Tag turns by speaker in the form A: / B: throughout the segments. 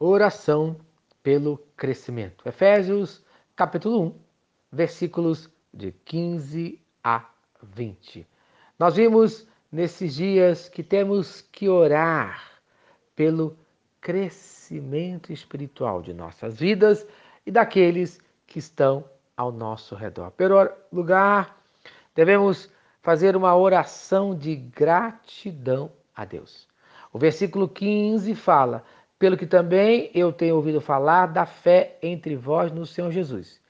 A: oração pelo crescimento. Efésios, capítulo 1, versículos de 15 a 20. Nós vimos nesses dias que temos que orar pelo crescimento espiritual de nossas vidas e daqueles que estão ao nosso redor. Pelo lugar, devemos fazer uma oração de gratidão a Deus. O versículo 15 fala: Pelo que também eu tenho ouvido falar da fé entre vós no Senhor Jesus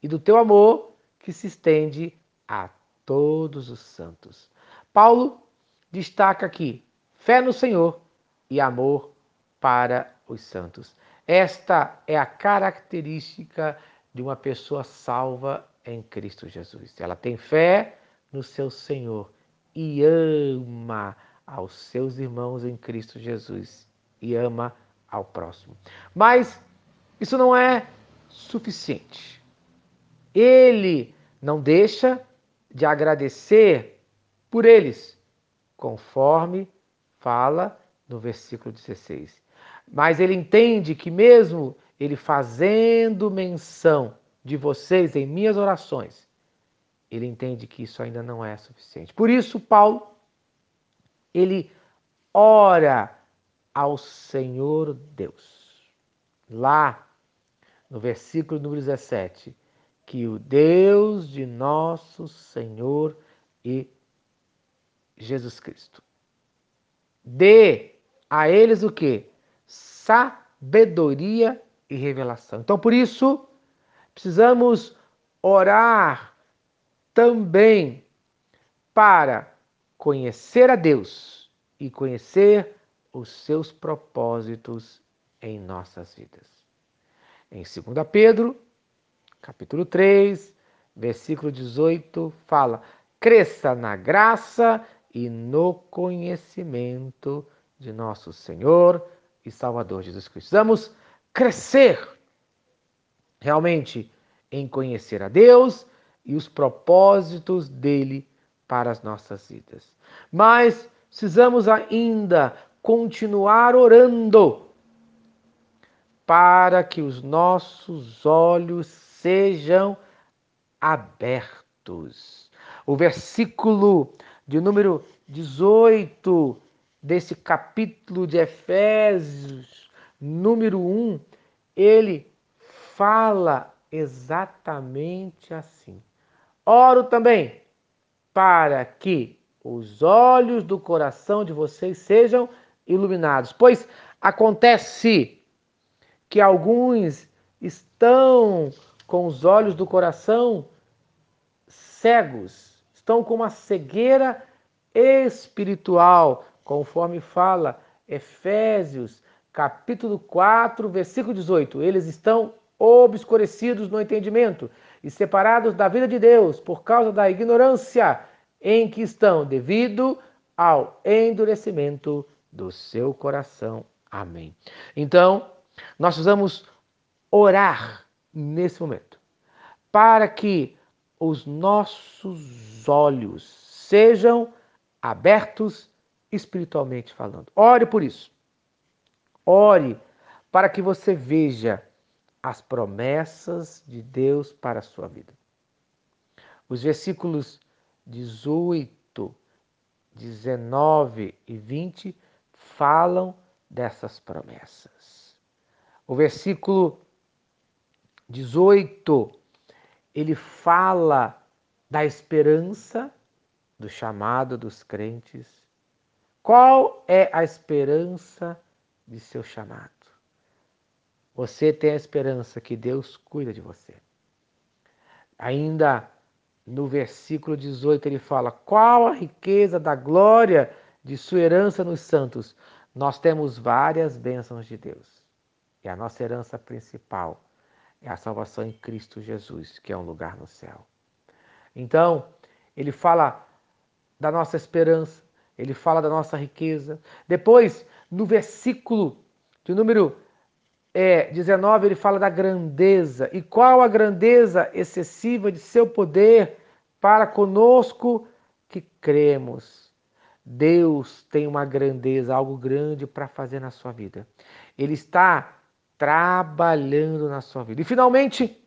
A: e do teu amor que se estende a todos os santos. Paulo destaca aqui fé no Senhor e amor para os santos. Esta é a característica de uma pessoa salva em Cristo Jesus. Ela tem fé no seu Senhor e ama aos seus irmãos em Cristo Jesus e ama ao próximo. Mas isso não é suficiente. Ele não deixa de agradecer por eles, conforme fala no versículo 16. Mas ele entende que, mesmo ele fazendo menção de vocês em minhas orações, ele entende que isso ainda não é suficiente. Por isso, Paulo ele ora ao Senhor Deus. Lá no versículo número 17, que o Deus de nosso Senhor e Jesus Cristo dê a eles o que? Sabedoria e revelação. Então, por isso, precisamos orar também para conhecer a Deus e conhecer os seus propósitos em nossas vidas. Em 2 Pedro, capítulo 3, versículo 18, fala: cresça na graça e no conhecimento de nosso Senhor e Salvador Jesus Cristo. Precisamos crescer realmente em conhecer a Deus e os propósitos dele para as nossas vidas. Mas precisamos ainda continuar orando para que os nossos olhos sejam abertos. O versículo de número 18 desse capítulo de Efésios, número 1, ele fala exatamente assim. Oro também para que os olhos do coração de vocês sejam iluminados. Pois acontece que alguns estão com os olhos do coração cegos, estão com uma cegueira espiritual, conforme fala Efésios, capítulo 4, versículo 18. Eles estão obscurecidos no entendimento e separados da vida de Deus por causa da ignorância em que estão, devido ao endurecimento do seu coração. Amém. Então, nós precisamos orar nesse momento para que os nossos olhos sejam abertos espiritualmente falando. Ore por isso. Ore para que você veja as promessas de Deus para a sua vida. Os versículos 18, 19 e 20 falam dessas promessas. O versículo 18, ele fala da esperança do chamado dos crentes. Qual é a esperança de seu chamado? Você tem a esperança que Deus cuida de você. Ainda no versículo 18 ele fala: Qual a riqueza da glória de sua herança nos santos? Nós temos várias bênçãos de Deus. E a nossa herança principal é a salvação em Cristo Jesus, que é um lugar no céu. Então, ele fala da nossa esperança, ele fala da nossa riqueza. Depois, no versículo de número é, 19, ele fala da grandeza. E qual a grandeza excessiva de seu poder para conosco que cremos? Deus tem uma grandeza, algo grande para fazer na sua vida. Ele está trabalhando na sua vida. E finalmente,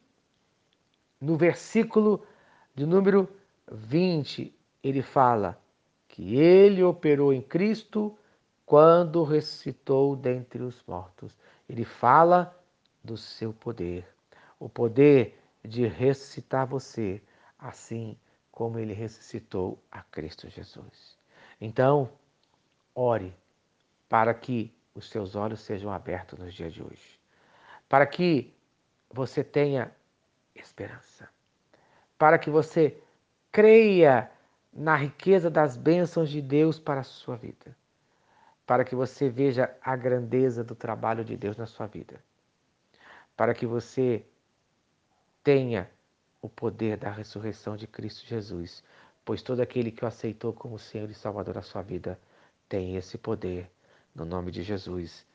A: no versículo de número 20, ele fala que ele operou em Cristo quando ressuscitou dentre os mortos. Ele fala do seu poder, o poder de ressuscitar você, assim como ele ressuscitou a Cristo Jesus. Então, ore para que os seus olhos sejam abertos nos dias de hoje. Para que você tenha esperança, para que você creia na riqueza das bênçãos de Deus para a sua vida, para que você veja a grandeza do trabalho de Deus na sua vida, para que você tenha o poder da ressurreição de Cristo Jesus, pois todo aquele que o aceitou como Senhor e Salvador da sua vida tem esse poder. No nome de Jesus.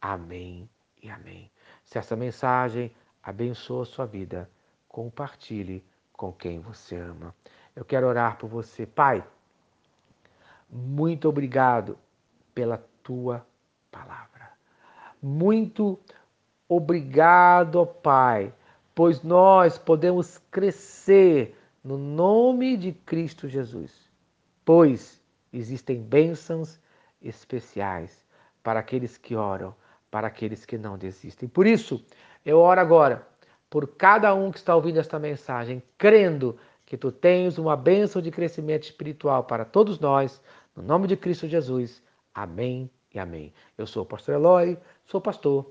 A: Amém e amém. Se essa mensagem abençoa a sua vida, compartilhe com quem você ama. Eu quero orar por você, Pai. Muito obrigado pela tua palavra. Muito obrigado, Pai, pois nós podemos crescer no nome de Cristo Jesus. Pois existem bênçãos especiais para aqueles que oram para aqueles que não desistem. Por isso, eu oro agora por cada um que está ouvindo esta mensagem, crendo que tu tens uma bênção de crescimento espiritual para todos nós, no nome de Cristo Jesus. Amém e amém. Eu sou o pastor Eloy, sou pastor